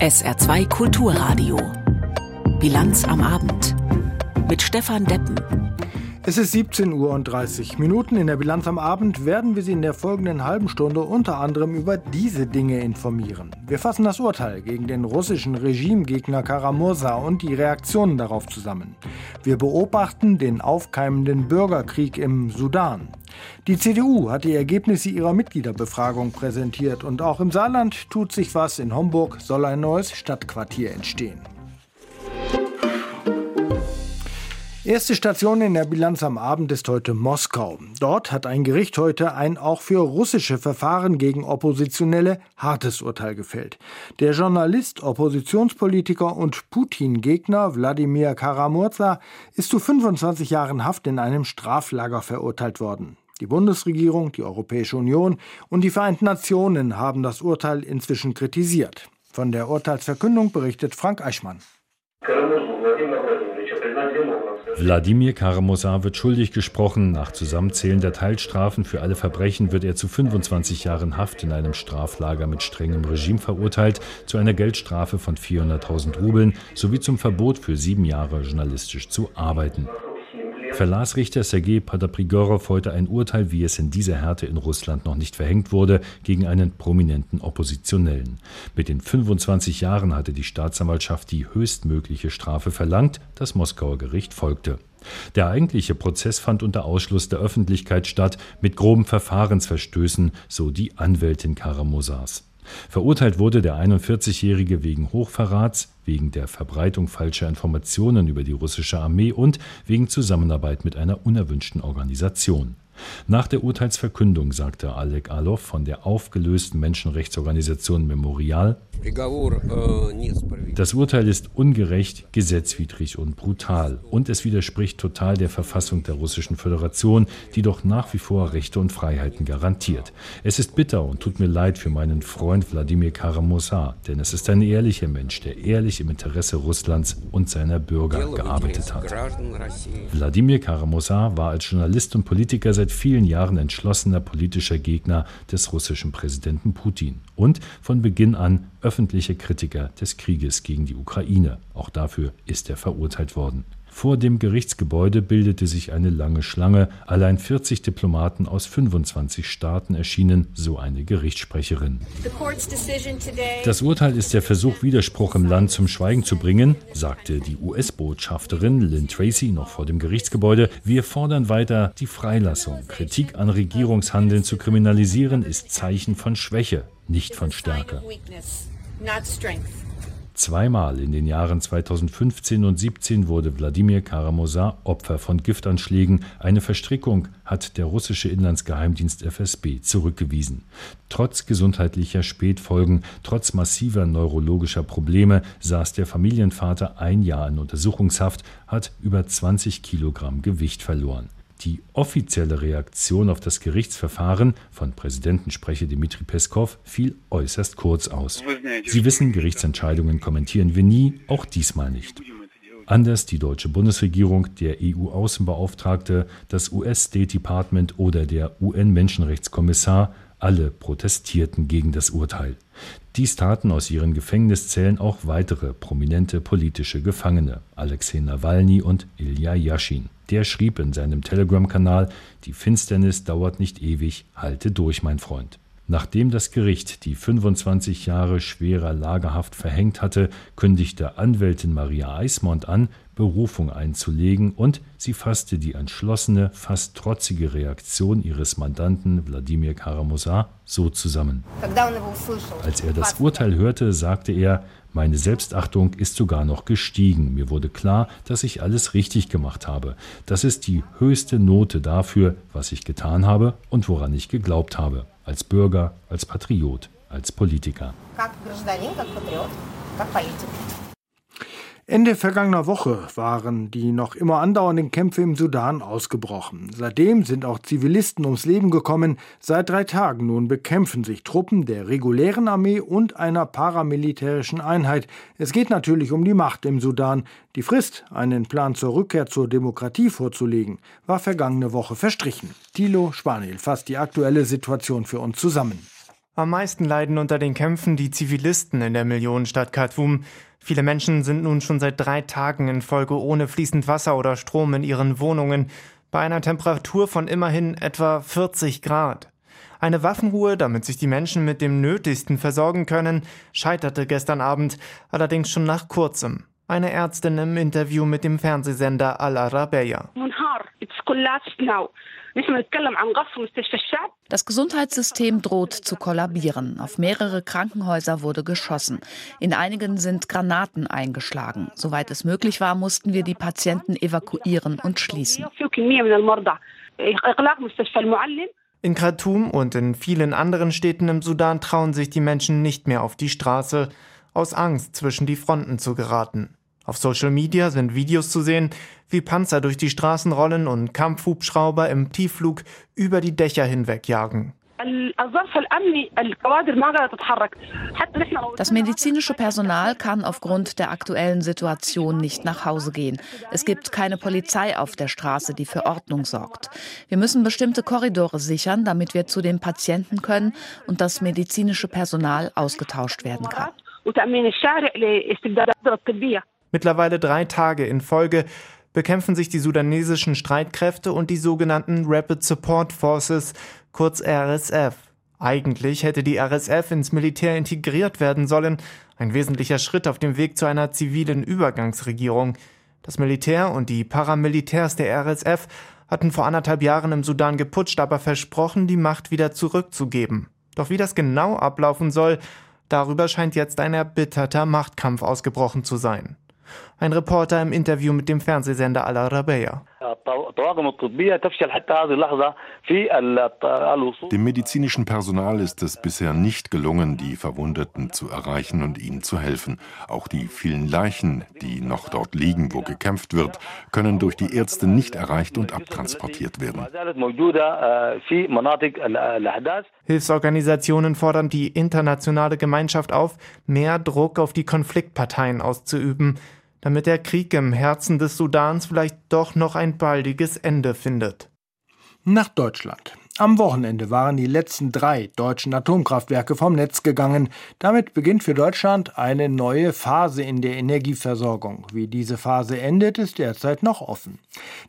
SR2 Kulturradio. Bilanz am Abend. Mit Stefan Deppen. Es ist 17 Uhr und 30 Minuten. In der Bilanz am Abend werden wir Sie in der folgenden halben Stunde unter anderem über diese Dinge informieren. Wir fassen das Urteil gegen den russischen Regimegegner Karamursa und die Reaktionen darauf zusammen. Wir beobachten den aufkeimenden Bürgerkrieg im Sudan. Die CDU hat die Ergebnisse ihrer Mitgliederbefragung präsentiert und auch im Saarland tut sich was. In Homburg soll ein neues Stadtquartier entstehen. Erste Station in der Bilanz am Abend ist heute Moskau. Dort hat ein Gericht heute ein auch für russische Verfahren gegen Oppositionelle hartes Urteil gefällt. Der Journalist, Oppositionspolitiker und Putin-Gegner Wladimir Karamurza ist zu 25 Jahren Haft in einem Straflager verurteilt worden. Die Bundesregierung, die Europäische Union und die Vereinten Nationen haben das Urteil inzwischen kritisiert. Von der Urteilsverkündung berichtet Frank Eichmann. Wladimir Karamosa wird schuldig gesprochen. Nach Zusammenzählen der Teilstrafen für alle Verbrechen wird er zu 25 Jahren Haft in einem Straflager mit strengem Regime verurteilt, zu einer Geldstrafe von 400.000 Rubeln sowie zum Verbot für sieben Jahre journalistisch zu arbeiten verlas Richter Sergei Padaprigorow heute ein Urteil, wie es in dieser Härte in Russland noch nicht verhängt wurde, gegen einen prominenten Oppositionellen. Mit den 25 Jahren hatte die Staatsanwaltschaft die höchstmögliche Strafe verlangt, das Moskauer Gericht folgte. Der eigentliche Prozess fand unter Ausschluss der Öffentlichkeit statt, mit groben Verfahrensverstößen, so die Anwältin Karamosas. Verurteilt wurde der 41-Jährige wegen Hochverrats, wegen der Verbreitung falscher Informationen über die russische Armee und wegen Zusammenarbeit mit einer unerwünschten Organisation. Nach der Urteilsverkündung sagte Alek Alov von der aufgelösten Menschenrechtsorganisation Memorial, das Urteil ist ungerecht, gesetzwidrig und brutal und es widerspricht total der Verfassung der Russischen Föderation, die doch nach wie vor Rechte und Freiheiten garantiert. Es ist bitter und tut mir leid für meinen Freund Wladimir Karamosa, denn es ist ein ehrlicher Mensch, der ehrlich im Interesse Russlands und seiner Bürger gearbeitet hat. Wladimir Karamosa war als Journalist und Politiker seit vielen Jahren entschlossener politischer Gegner des russischen Präsidenten Putin und von Beginn an öffentliche Kritiker des Krieges gegen die Ukraine. Auch dafür ist er verurteilt worden. Vor dem Gerichtsgebäude bildete sich eine lange Schlange. Allein 40 Diplomaten aus 25 Staaten erschienen, so eine Gerichtssprecherin. Das Urteil ist der Versuch, Widerspruch im Land zum Schweigen zu bringen, sagte die US-Botschafterin Lynn Tracy noch vor dem Gerichtsgebäude. Wir fordern weiter die Freilassung. Kritik an Regierungshandeln zu kriminalisieren ist Zeichen von Schwäche, nicht von Stärke. Zweimal in den Jahren 2015 und 2017 wurde Wladimir Karamosa Opfer von Giftanschlägen. Eine Verstrickung hat der russische Inlandsgeheimdienst FSB zurückgewiesen. Trotz gesundheitlicher Spätfolgen, trotz massiver neurologischer Probleme saß der Familienvater ein Jahr in Untersuchungshaft, hat über 20 Kilogramm Gewicht verloren. Die offizielle Reaktion auf das Gerichtsverfahren von Präsidentensprecher Dmitri Peskov fiel äußerst kurz aus. Sie wissen, Gerichtsentscheidungen kommentieren wir nie, auch diesmal nicht. Anders die deutsche Bundesregierung, der EU-Außenbeauftragte, das US-State Department oder der UN-Menschenrechtskommissar, alle protestierten gegen das Urteil. Dies taten aus ihren Gefängniszellen auch weitere prominente politische Gefangene, Alexei Nawalny und Ilya Yashin. Der schrieb in seinem Telegram-Kanal: Die Finsternis dauert nicht ewig, halte durch, mein Freund. Nachdem das Gericht die 25 Jahre schwerer Lagerhaft verhängt hatte, kündigte Anwältin Maria Eismond an, Berufung einzulegen und sie fasste die entschlossene, fast trotzige Reaktion ihres Mandanten Wladimir Karamosa so zusammen. Als er das Urteil hörte, sagte er, meine Selbstachtung ist sogar noch gestiegen. Mir wurde klar, dass ich alles richtig gemacht habe. Das ist die höchste Note dafür, was ich getan habe und woran ich geglaubt habe als Bürger, als Patriot, als Politiker. Ende vergangener Woche waren die noch immer andauernden Kämpfe im Sudan ausgebrochen. Seitdem sind auch Zivilisten ums Leben gekommen. Seit drei Tagen nun bekämpfen sich Truppen der regulären Armee und einer paramilitärischen Einheit. Es geht natürlich um die Macht im Sudan. Die Frist, einen Plan zur Rückkehr zur Demokratie vorzulegen, war vergangene Woche verstrichen. Thilo Spanil fasst die aktuelle Situation für uns zusammen. Am meisten leiden unter den Kämpfen die Zivilisten in der Millionenstadt Khartoum. Viele Menschen sind nun schon seit drei Tagen in Folge ohne fließend Wasser oder Strom in ihren Wohnungen, bei einer Temperatur von immerhin etwa 40 Grad. Eine Waffenruhe, damit sich die Menschen mit dem Nötigsten versorgen können, scheiterte gestern Abend, allerdings schon nach kurzem. Eine Ärztin im Interview mit dem Fernsehsender Al Arabiya. Das Gesundheitssystem droht zu kollabieren. Auf mehrere Krankenhäuser wurde geschossen. In einigen sind Granaten eingeschlagen. Soweit es möglich war, mussten wir die Patienten evakuieren und schließen. In Khartoum und in vielen anderen Städten im Sudan trauen sich die Menschen nicht mehr auf die Straße, aus Angst zwischen die Fronten zu geraten. Auf Social Media sind Videos zu sehen, wie Panzer durch die Straßen rollen und Kampfhubschrauber im Tiefflug über die Dächer hinweg jagen. Das medizinische Personal kann aufgrund der aktuellen Situation nicht nach Hause gehen. Es gibt keine Polizei auf der Straße, die für Ordnung sorgt. Wir müssen bestimmte Korridore sichern, damit wir zu den Patienten können und das medizinische Personal ausgetauscht werden kann. Mittlerweile drei Tage in Folge bekämpfen sich die sudanesischen Streitkräfte und die sogenannten Rapid Support Forces, kurz RSF. Eigentlich hätte die RSF ins Militär integriert werden sollen, ein wesentlicher Schritt auf dem Weg zu einer zivilen Übergangsregierung. Das Militär und die Paramilitärs der RSF hatten vor anderthalb Jahren im Sudan geputscht, aber versprochen, die Macht wieder zurückzugeben. Doch wie das genau ablaufen soll, darüber scheint jetzt ein erbitterter Machtkampf ausgebrochen zu sein. Ein Reporter im Interview mit dem Fernsehsender Al Arabiya. Dem medizinischen Personal ist es bisher nicht gelungen, die Verwundeten zu erreichen und ihnen zu helfen. Auch die vielen Leichen, die noch dort liegen, wo gekämpft wird, können durch die Ärzte nicht erreicht und abtransportiert werden. Hilfsorganisationen fordern die internationale Gemeinschaft auf, mehr Druck auf die Konfliktparteien auszuüben damit der Krieg im Herzen des Sudans vielleicht doch noch ein baldiges Ende findet. Nach Deutschland. Am Wochenende waren die letzten drei deutschen Atomkraftwerke vom Netz gegangen. Damit beginnt für Deutschland eine neue Phase in der Energieversorgung. Wie diese Phase endet, ist derzeit noch offen.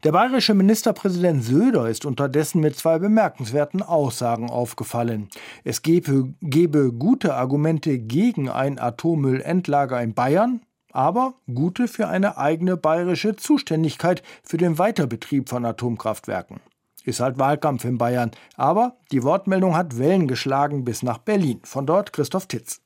Der bayerische Ministerpräsident Söder ist unterdessen mit zwei bemerkenswerten Aussagen aufgefallen. Es gebe, gebe gute Argumente gegen ein Atommüllendlager in Bayern, aber gute für eine eigene bayerische Zuständigkeit für den Weiterbetrieb von Atomkraftwerken. Ist halt Wahlkampf in Bayern, aber die Wortmeldung hat Wellen geschlagen bis nach Berlin. Von dort Christoph Titz.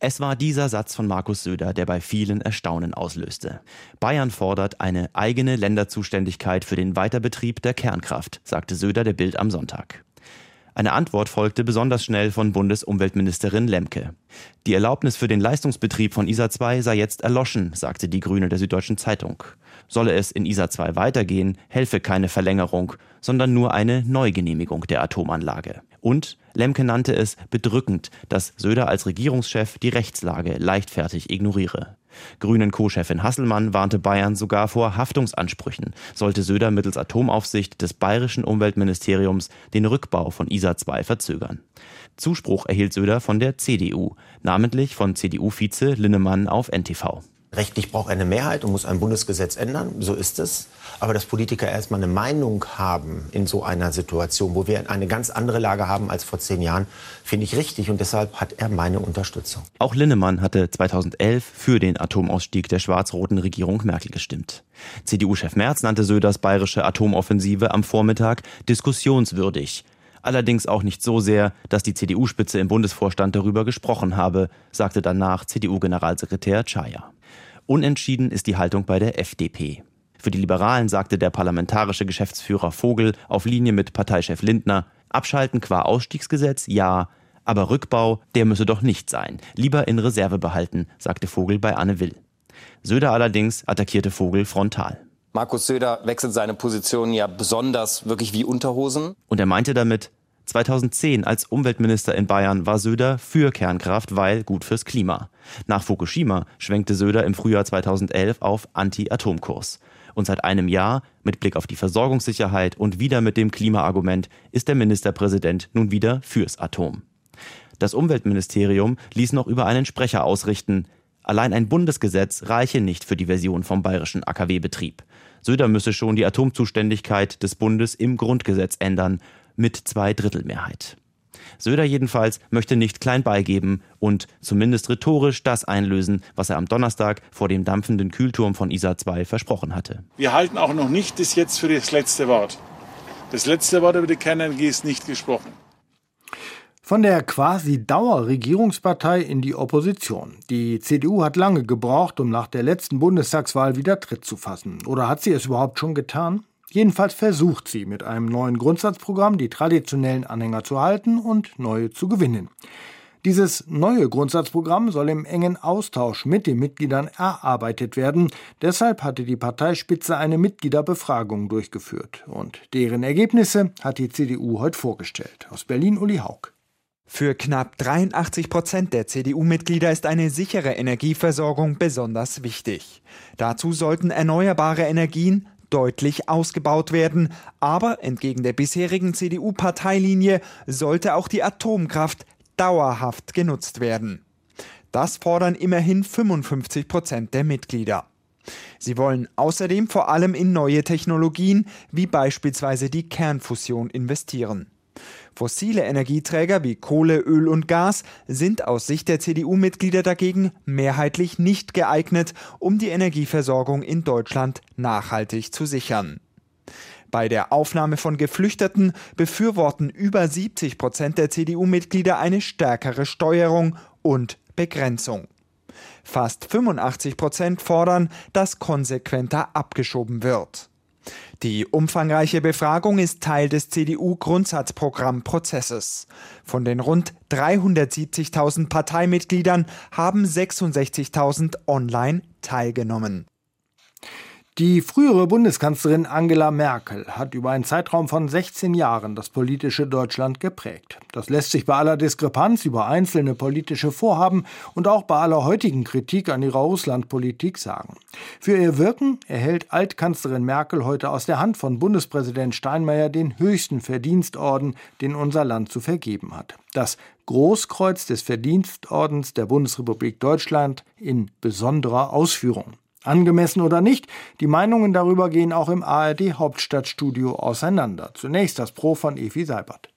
Es war dieser Satz von Markus Söder, der bei vielen Erstaunen auslöste. Bayern fordert eine eigene Länderzuständigkeit für den Weiterbetrieb der Kernkraft, sagte Söder der Bild am Sonntag. Eine Antwort folgte besonders schnell von Bundesumweltministerin Lemke. Die Erlaubnis für den Leistungsbetrieb von ISA 2 sei jetzt erloschen, sagte die Grüne der Süddeutschen Zeitung. Solle es in ISA 2 weitergehen, helfe keine Verlängerung, sondern nur eine Neugenehmigung der Atomanlage. Und Lemke nannte es bedrückend, dass Söder als Regierungschef die Rechtslage leichtfertig ignoriere. Grünen Co-Chefin Hasselmann warnte Bayern sogar vor Haftungsansprüchen, sollte Söder mittels Atomaufsicht des bayerischen Umweltministeriums den Rückbau von ISA 2 verzögern. Zuspruch erhielt Söder von der CDU, namentlich von CDU-Vize Linnemann auf NTV. Rechtlich braucht eine Mehrheit und muss ein Bundesgesetz ändern, so ist es. Aber dass Politiker erstmal eine Meinung haben in so einer Situation, wo wir eine ganz andere Lage haben als vor zehn Jahren, finde ich richtig und deshalb hat er meine Unterstützung. Auch Linnemann hatte 2011 für den Atomausstieg der schwarz-roten Regierung Merkel gestimmt. CDU-Chef Merz nannte Söders bayerische Atomoffensive am Vormittag diskussionswürdig. Allerdings auch nicht so sehr, dass die CDU-Spitze im Bundesvorstand darüber gesprochen habe, sagte danach CDU-Generalsekretär Chaya. Unentschieden ist die Haltung bei der FDP. Für die Liberalen sagte der parlamentarische Geschäftsführer Vogel auf Linie mit Parteichef Lindner, abschalten qua Ausstiegsgesetz, ja, aber Rückbau, der müsse doch nicht sein. Lieber in Reserve behalten, sagte Vogel bei Anne Will. Söder allerdings attackierte Vogel frontal. Markus Söder wechselt seine Position ja besonders wirklich wie Unterhosen. Und er meinte damit, 2010 als Umweltminister in Bayern war Söder für Kernkraft, weil gut fürs Klima. Nach Fukushima schwenkte Söder im Frühjahr 2011 auf Anti-Atomkurs. Und seit einem Jahr, mit Blick auf die Versorgungssicherheit und wieder mit dem Klimaargument, ist der Ministerpräsident nun wieder fürs Atom. Das Umweltministerium ließ noch über einen Sprecher ausrichten, allein ein Bundesgesetz reiche nicht für die Version vom bayerischen AKW-Betrieb. Söder müsse schon die Atomzuständigkeit des Bundes im Grundgesetz ändern, mit Zweidrittelmehrheit. Söder jedenfalls möchte nicht klein beigeben und zumindest rhetorisch das einlösen, was er am Donnerstag vor dem dampfenden Kühlturm von ISA 2 versprochen hatte. Wir halten auch noch nicht das jetzt für das letzte Wort. Das letzte Wort über die Kernenergie ist nicht gesprochen. Von der quasi Dauerregierungspartei in die Opposition. Die CDU hat lange gebraucht, um nach der letzten Bundestagswahl wieder Tritt zu fassen. Oder hat sie es überhaupt schon getan? Jedenfalls versucht sie mit einem neuen Grundsatzprogramm die traditionellen Anhänger zu halten und neue zu gewinnen. Dieses neue Grundsatzprogramm soll im engen Austausch mit den Mitgliedern erarbeitet werden. Deshalb hatte die Parteispitze eine Mitgliederbefragung durchgeführt. Und deren Ergebnisse hat die CDU heute vorgestellt. Aus Berlin Uli Haug. Für knapp 83 Prozent der CDU-Mitglieder ist eine sichere Energieversorgung besonders wichtig. Dazu sollten erneuerbare Energien, deutlich ausgebaut werden, aber entgegen der bisherigen CDU-Parteilinie sollte auch die Atomkraft dauerhaft genutzt werden. Das fordern immerhin 55 Prozent der Mitglieder. Sie wollen außerdem vor allem in neue Technologien wie beispielsweise die Kernfusion investieren. Fossile Energieträger wie Kohle, Öl und Gas sind aus Sicht der CDU-Mitglieder dagegen mehrheitlich nicht geeignet, um die Energieversorgung in Deutschland nachhaltig zu sichern. Bei der Aufnahme von Geflüchteten befürworten über 70 Prozent der CDU-Mitglieder eine stärkere Steuerung und Begrenzung. Fast 85 Prozent fordern, dass konsequenter abgeschoben wird. Die umfangreiche Befragung ist Teil des CDU-Grundsatzprogrammprozesses. Von den rund 370.000 Parteimitgliedern haben 66.000 online teilgenommen. Die frühere Bundeskanzlerin Angela Merkel hat über einen Zeitraum von 16 Jahren das politische Deutschland geprägt. Das lässt sich bei aller Diskrepanz über einzelne politische Vorhaben und auch bei aller heutigen Kritik an ihrer Russlandpolitik sagen. Für ihr Wirken erhält Altkanzlerin Merkel heute aus der Hand von Bundespräsident Steinmeier den höchsten Verdienstorden, den unser Land zu vergeben hat. Das Großkreuz des Verdienstordens der Bundesrepublik Deutschland in besonderer Ausführung. Angemessen oder nicht, die Meinungen darüber gehen auch im ARD Hauptstadtstudio auseinander. Zunächst das Pro von Evi Seibert.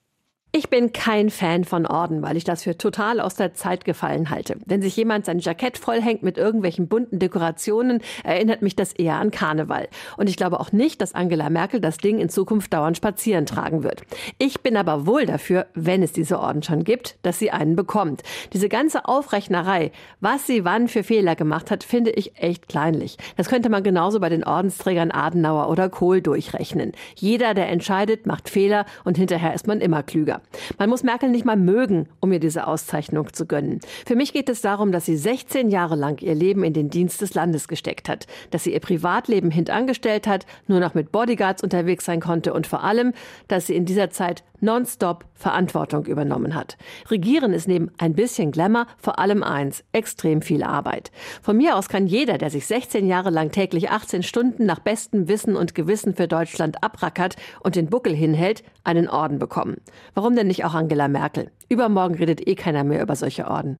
Ich bin kein Fan von Orden, weil ich das für total aus der Zeit gefallen halte. Wenn sich jemand sein Jackett vollhängt mit irgendwelchen bunten Dekorationen, erinnert mich das eher an Karneval. Und ich glaube auch nicht, dass Angela Merkel das Ding in Zukunft dauernd spazieren tragen wird. Ich bin aber wohl dafür, wenn es diese Orden schon gibt, dass sie einen bekommt. Diese ganze Aufrechnerei, was sie wann für Fehler gemacht hat, finde ich echt kleinlich. Das könnte man genauso bei den Ordensträgern Adenauer oder Kohl durchrechnen. Jeder, der entscheidet, macht Fehler und hinterher ist man immer klüger. Man muss Merkel nicht mal mögen, um ihr diese Auszeichnung zu gönnen. Für mich geht es darum, dass sie 16 Jahre lang ihr Leben in den Dienst des Landes gesteckt hat, dass sie ihr Privatleben hintangestellt hat, nur noch mit Bodyguards unterwegs sein konnte und vor allem, dass sie in dieser Zeit nonstop Verantwortung übernommen hat. Regieren ist neben ein bisschen Glamour vor allem eins, extrem viel Arbeit. Von mir aus kann jeder, der sich 16 Jahre lang täglich 18 Stunden nach bestem Wissen und Gewissen für Deutschland abrackert und den Buckel hinhält, einen Orden bekommen. Warum denn nicht auch Angela Merkel? Übermorgen redet eh keiner mehr über solche Orden.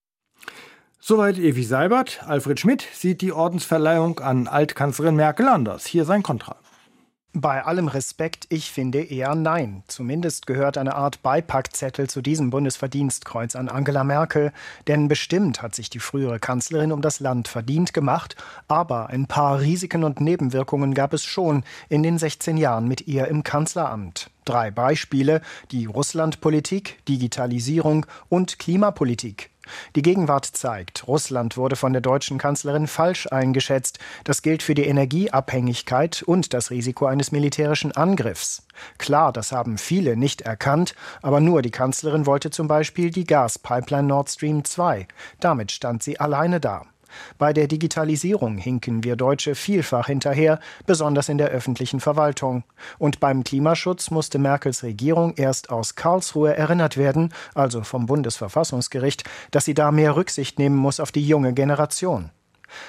Soweit Evi Seibert. Alfred Schmidt sieht die Ordensverleihung an Altkanzlerin Merkel anders. Hier sein Kontra. Bei allem Respekt, ich finde eher nein. Zumindest gehört eine Art Beipackzettel zu diesem Bundesverdienstkreuz an Angela Merkel, denn bestimmt hat sich die frühere Kanzlerin um das Land verdient gemacht, aber ein paar Risiken und Nebenwirkungen gab es schon in den 16 Jahren mit ihr im Kanzleramt. Drei Beispiele, die Russlandpolitik, Digitalisierung und Klimapolitik. Die Gegenwart zeigt, Russland wurde von der deutschen Kanzlerin falsch eingeschätzt. Das gilt für die Energieabhängigkeit und das Risiko eines militärischen Angriffs. Klar, das haben viele nicht erkannt, aber nur die Kanzlerin wollte zum Beispiel die Gaspipeline Nord Stream 2. Damit stand sie alleine da. Bei der Digitalisierung hinken wir Deutsche vielfach hinterher, besonders in der öffentlichen Verwaltung. Und beim Klimaschutz musste Merkels Regierung erst aus Karlsruhe erinnert werden, also vom Bundesverfassungsgericht, dass sie da mehr Rücksicht nehmen muss auf die junge Generation.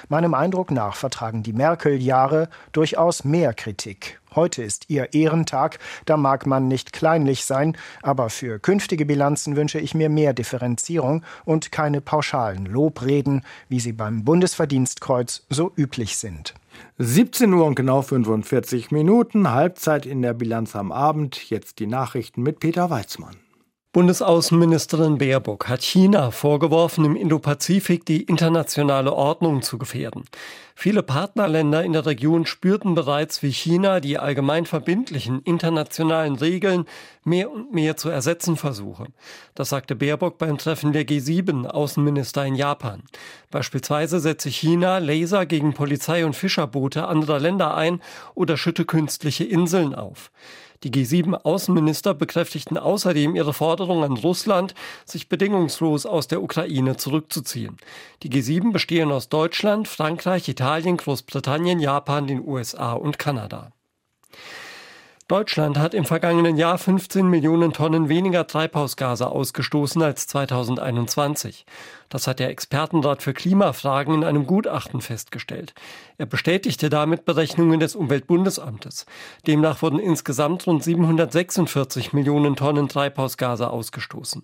Meinem Eindruck nach vertragen die Merkel-Jahre durchaus mehr Kritik. Heute ist ihr Ehrentag, da mag man nicht kleinlich sein, aber für künftige Bilanzen wünsche ich mir mehr Differenzierung und keine pauschalen Lobreden, wie sie beim Bundesverdienstkreuz so üblich sind. 17 Uhr und genau 45 Minuten, Halbzeit in der Bilanz am Abend. Jetzt die Nachrichten mit Peter Weizmann. Bundesaußenministerin Baerbock hat China vorgeworfen, im Indopazifik die internationale Ordnung zu gefährden. Viele Partnerländer in der Region spürten bereits, wie China die allgemein verbindlichen internationalen Regeln mehr und mehr zu ersetzen versuche. Das sagte Baerbock beim Treffen der G7 Außenminister in Japan. Beispielsweise setze China Laser gegen Polizei und Fischerboote anderer Länder ein oder schütte künstliche Inseln auf. Die G7-Außenminister bekräftigten außerdem ihre Forderung an Russland, sich bedingungslos aus der Ukraine zurückzuziehen. Die G7 bestehen aus Deutschland, Frankreich, Italien, Großbritannien, Japan, den USA und Kanada. Deutschland hat im vergangenen Jahr 15 Millionen Tonnen weniger Treibhausgase ausgestoßen als 2021. Das hat der Expertenrat für Klimafragen in einem Gutachten festgestellt. Er bestätigte damit Berechnungen des Umweltbundesamtes. Demnach wurden insgesamt rund 746 Millionen Tonnen Treibhausgase ausgestoßen.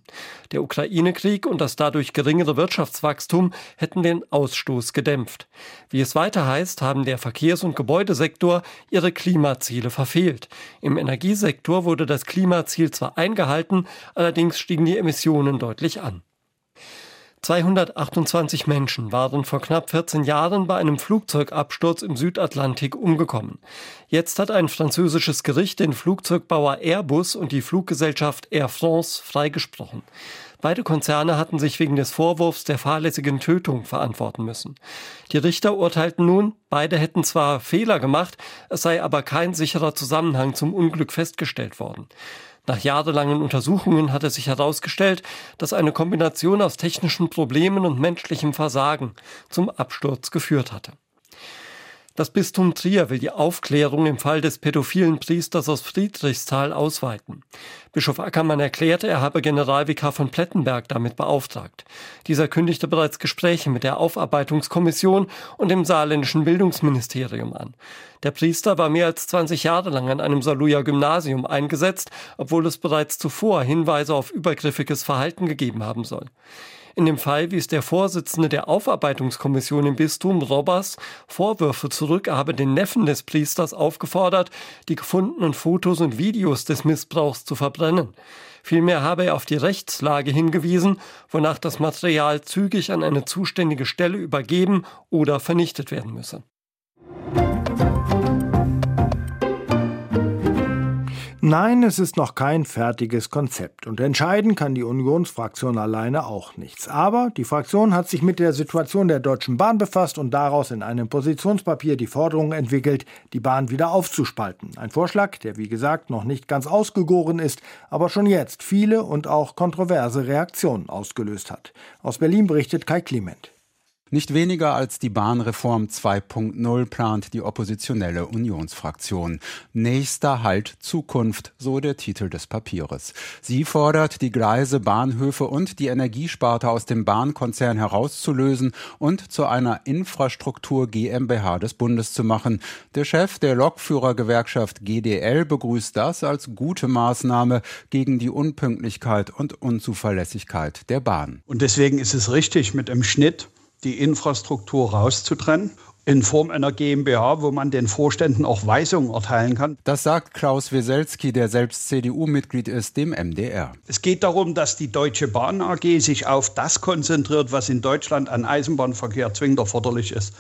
Der Ukraine-Krieg und das dadurch geringere Wirtschaftswachstum hätten den Ausstoß gedämpft. Wie es weiter heißt, haben der Verkehrs- und Gebäudesektor ihre Klimaziele verfehlt. Im Energiesektor wurde das Klimaziel zwar eingehalten, allerdings stiegen die Emissionen deutlich an. 228 Menschen waren vor knapp 14 Jahren bei einem Flugzeugabsturz im Südatlantik umgekommen. Jetzt hat ein französisches Gericht den Flugzeugbauer Airbus und die Fluggesellschaft Air France freigesprochen. Beide Konzerne hatten sich wegen des Vorwurfs der fahrlässigen Tötung verantworten müssen. Die Richter urteilten nun, beide hätten zwar Fehler gemacht, es sei aber kein sicherer Zusammenhang zum Unglück festgestellt worden. Nach jahrelangen Untersuchungen hat es sich herausgestellt, dass eine Kombination aus technischen Problemen und menschlichem Versagen zum Absturz geführt hatte. Das Bistum Trier will die Aufklärung im Fall des pädophilen Priesters aus Friedrichsthal ausweiten. Bischof Ackermann erklärte, er habe Generalvikar von Plettenberg damit beauftragt. Dieser kündigte bereits Gespräche mit der Aufarbeitungskommission und dem saarländischen Bildungsministerium an. Der Priester war mehr als 20 Jahre lang an einem Saluja Gymnasium eingesetzt, obwohl es bereits zuvor Hinweise auf übergriffiges Verhalten gegeben haben soll. In dem Fall wies der Vorsitzende der Aufarbeitungskommission im Bistum Robbers Vorwürfe zurück, habe den Neffen des Priesters aufgefordert, die gefundenen Fotos und Videos des Missbrauchs zu verbrennen. Vielmehr habe er auf die Rechtslage hingewiesen, wonach das Material zügig an eine zuständige Stelle übergeben oder vernichtet werden müsse. Nein, es ist noch kein fertiges Konzept und entscheiden kann die Unionsfraktion alleine auch nichts. Aber die Fraktion hat sich mit der Situation der Deutschen Bahn befasst und daraus in einem Positionspapier die Forderung entwickelt, die Bahn wieder aufzuspalten. Ein Vorschlag, der wie gesagt noch nicht ganz ausgegoren ist, aber schon jetzt viele und auch kontroverse Reaktionen ausgelöst hat. Aus Berlin berichtet Kai Clement. Nicht weniger als die Bahnreform 2.0 plant die oppositionelle Unionsfraktion. Nächster Halt Zukunft, so der Titel des Papiers. Sie fordert, die Gleise, Bahnhöfe und die Energiesparte aus dem Bahnkonzern herauszulösen und zu einer Infrastruktur GmbH des Bundes zu machen. Der Chef der Lokführergewerkschaft GDL begrüßt das als gute Maßnahme gegen die Unpünktlichkeit und Unzuverlässigkeit der Bahn. Und deswegen ist es richtig, mit dem Schnitt die Infrastruktur rauszutrennen in Form einer GmbH, wo man den Vorständen auch Weisungen erteilen kann. Das sagt Klaus Wieselski, der selbst CDU-Mitglied ist, dem MDR. Es geht darum, dass die Deutsche Bahn AG sich auf das konzentriert, was in Deutschland an Eisenbahnverkehr zwingend erforderlich ist.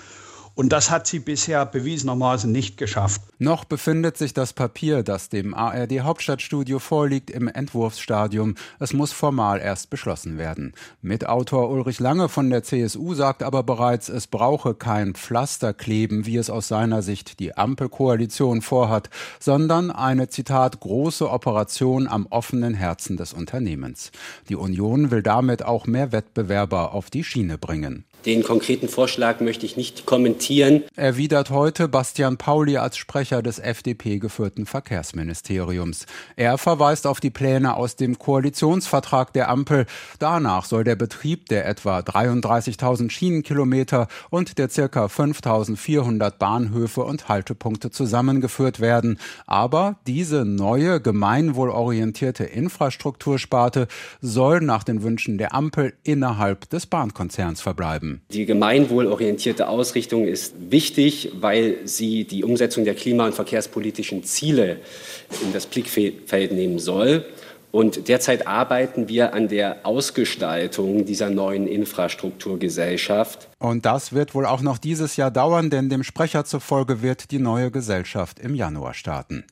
Und das hat sie bisher bewiesenermaßen nicht geschafft. Noch befindet sich das Papier, das dem ARD Hauptstadtstudio vorliegt, im Entwurfsstadium. Es muss formal erst beschlossen werden. Mitautor Ulrich Lange von der CSU sagt aber bereits, es brauche kein Pflasterkleben, wie es aus seiner Sicht die Ampelkoalition vorhat, sondern eine, Zitat, große Operation am offenen Herzen des Unternehmens. Die Union will damit auch mehr Wettbewerber auf die Schiene bringen. Den konkreten Vorschlag möchte ich nicht kommentieren. Erwidert heute Bastian Pauli als Sprecher des FDP-geführten Verkehrsministeriums. Er verweist auf die Pläne aus dem Koalitionsvertrag der Ampel. Danach soll der Betrieb der etwa 33.000 Schienenkilometer und der ca. 5.400 Bahnhöfe und Haltepunkte zusammengeführt werden. Aber diese neue gemeinwohlorientierte Infrastruktursparte soll nach den Wünschen der Ampel innerhalb des Bahnkonzerns verbleiben. Die gemeinwohlorientierte Ausrichtung ist wichtig, weil sie die Umsetzung der klima- und verkehrspolitischen Ziele in das Blickfeld nehmen soll. Und derzeit arbeiten wir an der Ausgestaltung dieser neuen Infrastrukturgesellschaft. Und das wird wohl auch noch dieses Jahr dauern, denn dem Sprecher zufolge wird die neue Gesellschaft im Januar starten.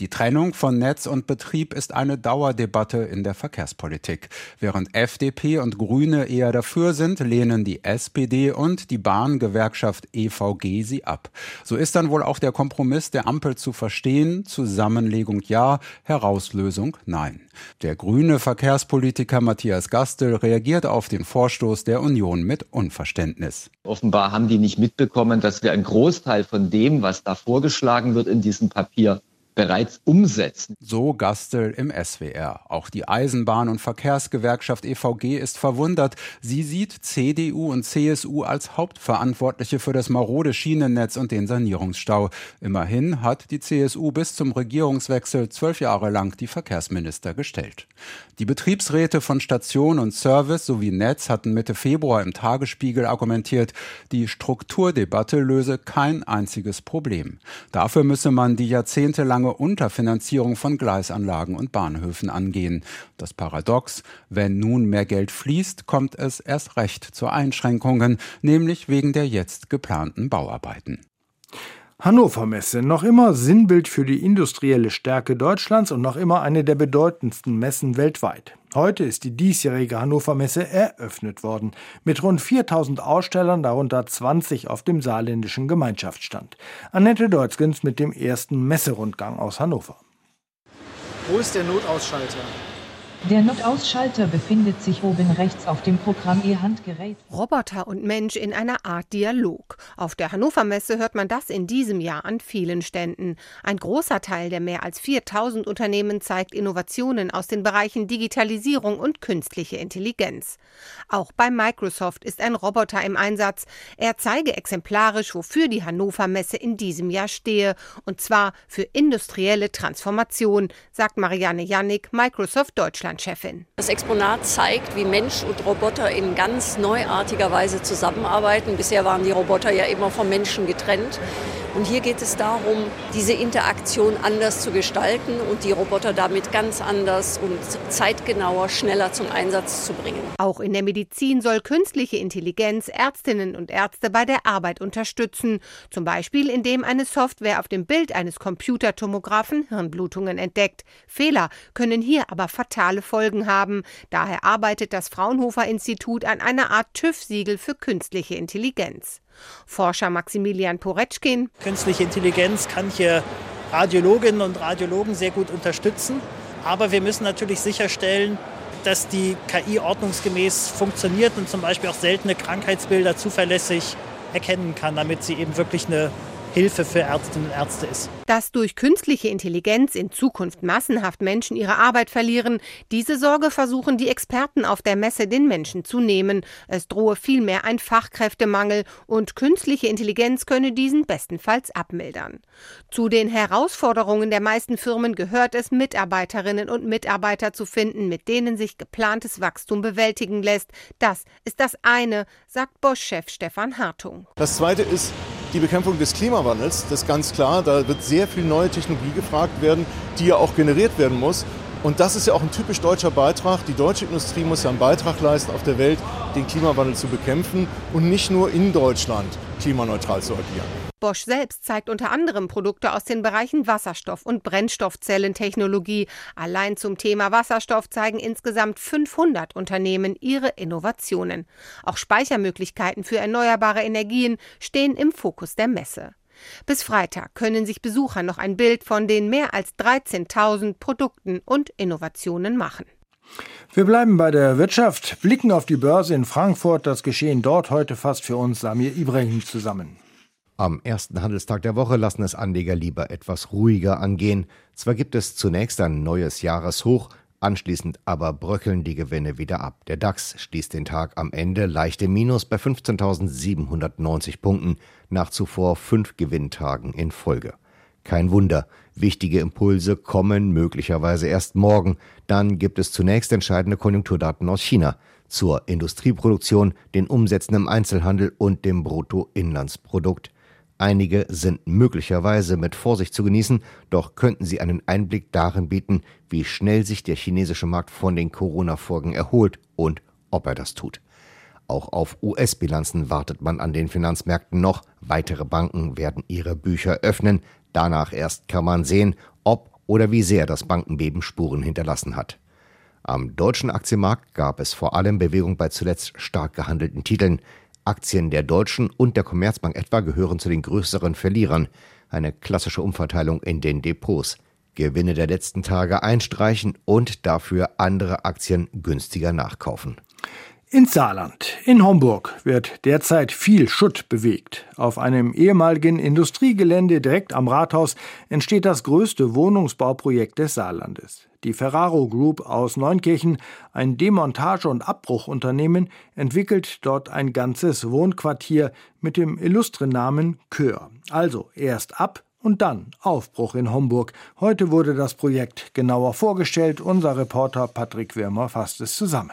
Die Trennung von Netz und Betrieb ist eine Dauerdebatte in der Verkehrspolitik. Während FDP und Grüne eher dafür sind, lehnen die SPD und die Bahngewerkschaft EVG sie ab. So ist dann wohl auch der Kompromiss der Ampel zu verstehen. Zusammenlegung ja, Herauslösung nein. Der grüne Verkehrspolitiker Matthias Gastel reagiert auf den Vorstoß der Union mit Unverständnis. Offenbar haben die nicht mitbekommen, dass wir einen Großteil von dem, was da vorgeschlagen wird in diesem Papier, bereits umsetzen. So Gastel im SWR. Auch die Eisenbahn- und Verkehrsgewerkschaft EVG ist verwundert. Sie sieht CDU und CSU als Hauptverantwortliche für das marode Schienennetz und den Sanierungsstau. Immerhin hat die CSU bis zum Regierungswechsel zwölf Jahre lang die Verkehrsminister gestellt. Die Betriebsräte von Station und Service sowie Netz hatten Mitte Februar im Tagesspiegel argumentiert, die Strukturdebatte löse kein einziges Problem. Dafür müsse man die jahrzehntelang jahrelange Unterfinanzierung von Gleisanlagen und Bahnhöfen angehen. Das Paradox, wenn nun mehr Geld fließt, kommt es erst recht zu Einschränkungen, nämlich wegen der jetzt geplanten Bauarbeiten. Hannover Messe, noch immer Sinnbild für die industrielle Stärke Deutschlands und noch immer eine der bedeutendsten Messen weltweit. Heute ist die diesjährige Hannover Messe eröffnet worden, mit rund 4000 Ausstellern, darunter 20 auf dem saarländischen Gemeinschaftsstand. Annette Deutzgens mit dem ersten Messerundgang aus Hannover. Wo ist der Notausschalter? Der Notausschalter befindet sich oben rechts auf dem Programm E-Handgerät. Roboter und Mensch in einer Art Dialog. Auf der Hannover Messe hört man das in diesem Jahr an vielen Ständen. Ein großer Teil der mehr als 4000 Unternehmen zeigt Innovationen aus den Bereichen Digitalisierung und künstliche Intelligenz. Auch bei Microsoft ist ein Roboter im Einsatz. Er zeige exemplarisch, wofür die Hannover Messe in diesem Jahr stehe, und zwar für industrielle Transformation, sagt Marianne Jannik, Microsoft Deutschland. Deutschlandchefin. Das Exponat zeigt, wie Mensch und Roboter in ganz neuartiger Weise zusammenarbeiten. Bisher waren die Roboter ja immer vom Menschen getrennt. Und hier geht es darum, diese Interaktion anders zu gestalten und die Roboter damit ganz anders und zeitgenauer, schneller zum Einsatz zu bringen. Auch in der Medizin soll künstliche Intelligenz Ärztinnen und Ärzte bei der Arbeit unterstützen. Zum Beispiel, indem eine Software auf dem Bild eines Computertomographen Hirnblutungen entdeckt. Fehler können hier aber fatale Folgen haben. Daher arbeitet das Fraunhofer Institut an einer Art TÜV-Siegel für künstliche Intelligenz. Forscher Maximilian Poretschkin. Künstliche Intelligenz kann hier Radiologinnen und Radiologen sehr gut unterstützen. Aber wir müssen natürlich sicherstellen, dass die KI ordnungsgemäß funktioniert und zum Beispiel auch seltene Krankheitsbilder zuverlässig erkennen kann, damit sie eben wirklich eine Hilfe für Ärztinnen und Ärzte ist. Dass durch künstliche Intelligenz in Zukunft massenhaft Menschen ihre Arbeit verlieren, diese Sorge versuchen die Experten auf der Messe den Menschen zu nehmen. Es drohe vielmehr ein Fachkräftemangel und künstliche Intelligenz könne diesen bestenfalls abmildern. Zu den Herausforderungen der meisten Firmen gehört es, Mitarbeiterinnen und Mitarbeiter zu finden, mit denen sich geplantes Wachstum bewältigen lässt. Das ist das eine, sagt Bosch-Chef Stefan Hartung. Das zweite ist, die Bekämpfung des Klimawandels. Das ist ganz klar. Da wird sehr viel neue Technologie gefragt werden, die ja auch generiert werden muss. Und das ist ja auch ein typisch deutscher Beitrag. Die deutsche Industrie muss ja einen Beitrag leisten, auf der Welt den Klimawandel zu bekämpfen und nicht nur in Deutschland klimaneutral zu agieren. Bosch selbst zeigt unter anderem Produkte aus den Bereichen Wasserstoff- und Brennstoffzellentechnologie. Allein zum Thema Wasserstoff zeigen insgesamt 500 Unternehmen ihre Innovationen. Auch Speichermöglichkeiten für erneuerbare Energien stehen im Fokus der Messe. Bis Freitag können sich Besucher noch ein Bild von den mehr als 13.000 Produkten und Innovationen machen. Wir bleiben bei der Wirtschaft, blicken auf die Börse in Frankfurt. Das Geschehen dort heute fast für uns Samir Ibrahim zusammen. Am ersten Handelstag der Woche lassen es Anleger lieber etwas ruhiger angehen. Zwar gibt es zunächst ein neues Jahreshoch, anschließend aber bröckeln die Gewinne wieder ab. Der DAX schließt den Tag am Ende leicht im Minus bei 15.790 Punkten nach zuvor fünf Gewinntagen in Folge. Kein Wunder, wichtige Impulse kommen möglicherweise erst morgen. Dann gibt es zunächst entscheidende Konjunkturdaten aus China zur Industrieproduktion, den Umsätzen im Einzelhandel und dem Bruttoinlandsprodukt. Einige sind möglicherweise mit Vorsicht zu genießen, doch könnten sie einen Einblick darin bieten, wie schnell sich der chinesische Markt von den Corona-Folgen erholt und ob er das tut. Auch auf US-Bilanzen wartet man an den Finanzmärkten noch. Weitere Banken werden ihre Bücher öffnen. Danach erst kann man sehen, ob oder wie sehr das Bankenbeben Spuren hinterlassen hat. Am deutschen Aktienmarkt gab es vor allem Bewegung bei zuletzt stark gehandelten Titeln. Aktien der Deutschen und der Commerzbank etwa gehören zu den größeren Verlierern. Eine klassische Umverteilung in den Depots. Gewinne der letzten Tage einstreichen und dafür andere Aktien günstiger nachkaufen. Ins Saarland, in Homburg, wird derzeit viel Schutt bewegt. Auf einem ehemaligen Industriegelände direkt am Rathaus entsteht das größte Wohnungsbauprojekt des Saarlandes. Die Ferraro Group aus Neunkirchen, ein Demontage- und Abbruchunternehmen, entwickelt dort ein ganzes Wohnquartier mit dem illustren Namen Kör. Also erst ab und dann Aufbruch in Homburg. Heute wurde das Projekt genauer vorgestellt. Unser Reporter Patrick Wirmer fasst es zusammen.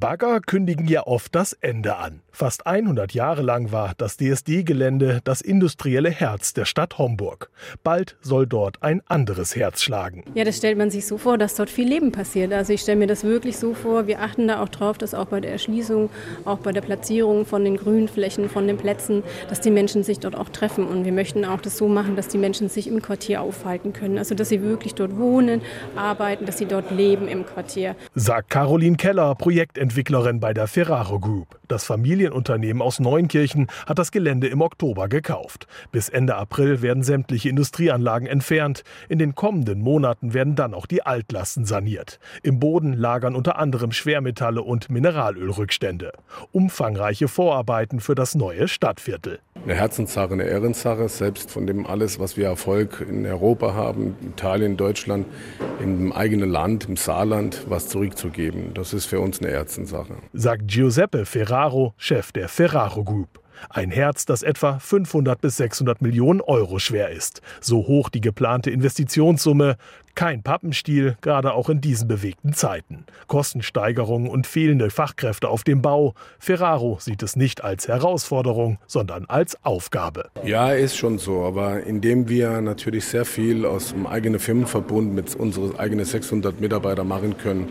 Bagger kündigen ja oft das Ende an. Fast 100 Jahre lang war das DSD-Gelände das industrielle Herz der Stadt Homburg. Bald soll dort ein anderes Herz schlagen. Ja, das stellt man sich so vor, dass dort viel Leben passiert. Also ich stelle mir das wirklich so vor. Wir achten da auch drauf, dass auch bei der Erschließung, auch bei der Platzierung von den Grünflächen, von den Plätzen, dass die Menschen sich dort auch treffen. Und wir möchten auch das so machen, dass die Menschen sich im Quartier aufhalten können. Also dass sie wirklich dort wohnen, arbeiten, dass sie dort leben im Quartier. Sagt Caroline Keller, Projektentwicklerin bei der Ferraro Group. Das Familienunternehmen aus Neunkirchen hat das Gelände im Oktober gekauft. Bis Ende April werden sämtliche Industrieanlagen entfernt. In den kommenden Monaten werden dann auch die Altlasten saniert. Im Boden lagern unter anderem Schwermetalle und Mineralölrückstände. Umfangreiche Vorarbeiten für das neue Stadtviertel. Eine Herzenssache, eine Ehrensache, selbst von dem alles, was wir Erfolg in Europa haben, Italien, Deutschland, im eigenen Land, im Saarland, was zurückzugeben. Das ist für uns eine Herzenssache. Sagt Giuseppe Ferraro, Chef der Ferraro Group. Ein Herz, das etwa 500 bis 600 Millionen Euro schwer ist. So hoch die geplante Investitionssumme. Kein Pappenstiel, gerade auch in diesen bewegten Zeiten. Kostensteigerungen und fehlende Fachkräfte auf dem Bau. Ferraro sieht es nicht als Herausforderung, sondern als Aufgabe. Ja, ist schon so. Aber indem wir natürlich sehr viel aus dem eigenen Firmenverbund mit unseren eigenen 600 Mitarbeitern machen können,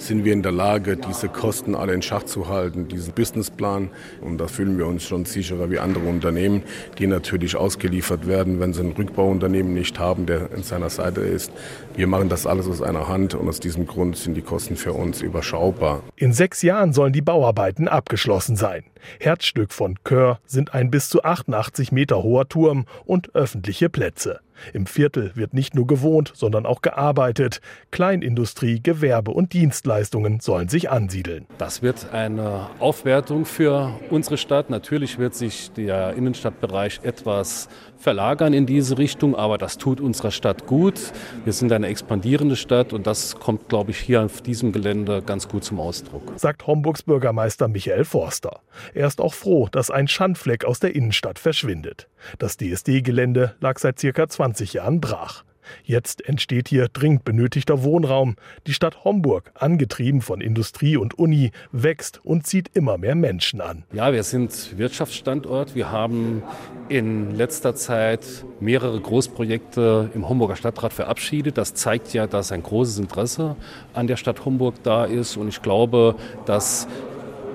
sind wir in der Lage, diese Kosten alle in Schach zu halten, diesen Businessplan. Und da fühlen wir uns schon sicherer wie andere Unternehmen, die natürlich ausgeliefert werden, wenn sie ein Rückbauunternehmen nicht haben, der an seiner Seite ist. Wir machen das alles aus einer Hand und aus diesem Grund sind die Kosten für uns überschaubar. In sechs Jahren sollen die Bauarbeiten abgeschlossen sein. Herzstück von Kör sind ein bis zu 88 Meter hoher Turm und öffentliche Plätze. Im Viertel wird nicht nur gewohnt, sondern auch gearbeitet. Kleinindustrie, Gewerbe und Dienstleistungen sollen sich ansiedeln. Das wird eine Aufwertung für unsere Stadt. Natürlich wird sich der Innenstadtbereich etwas verlagern in diese Richtung, aber das tut unserer Stadt gut. Wir sind eine expandierende Stadt und das kommt, glaube ich, hier auf diesem Gelände ganz gut zum Ausdruck. Sagt Homburgs Bürgermeister Michael Forster. Er ist auch froh, dass ein Schandfleck aus der Innenstadt verschwindet. Das DSD-Gelände lag seit circa 20 Jahren brach. Jetzt entsteht hier dringend benötigter Wohnraum. Die Stadt Homburg, angetrieben von Industrie und Uni, wächst und zieht immer mehr Menschen an. Ja, wir sind Wirtschaftsstandort. Wir haben in letzter Zeit mehrere Großprojekte im Homburger Stadtrat verabschiedet. Das zeigt ja, dass ein großes Interesse an der Stadt Homburg da ist. Und ich glaube, dass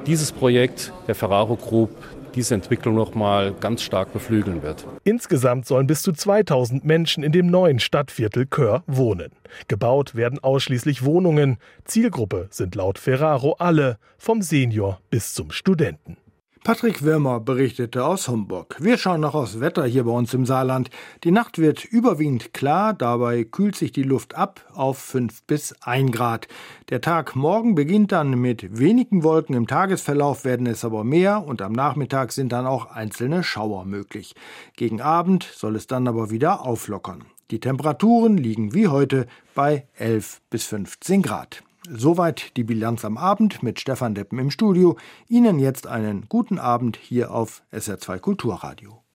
dieses Projekt der Ferraro Group diese Entwicklung noch mal ganz stark beflügeln wird. Insgesamt sollen bis zu 2000 Menschen in dem neuen Stadtviertel Kör wohnen. Gebaut werden ausschließlich Wohnungen. Zielgruppe sind laut Ferraro alle, vom Senior bis zum Studenten. Patrick Wirmer berichtete aus Homburg. Wir schauen noch aufs Wetter hier bei uns im Saarland. Die Nacht wird überwiegend klar, dabei kühlt sich die Luft ab auf 5 bis 1 Grad. Der Tag morgen beginnt dann mit wenigen Wolken, im Tagesverlauf werden es aber mehr und am Nachmittag sind dann auch einzelne Schauer möglich. Gegen Abend soll es dann aber wieder auflockern. Die Temperaturen liegen wie heute bei 11 bis 15 Grad. Soweit die Bilanz am Abend mit Stefan Deppen im Studio. Ihnen jetzt einen guten Abend hier auf SR2 Kulturradio.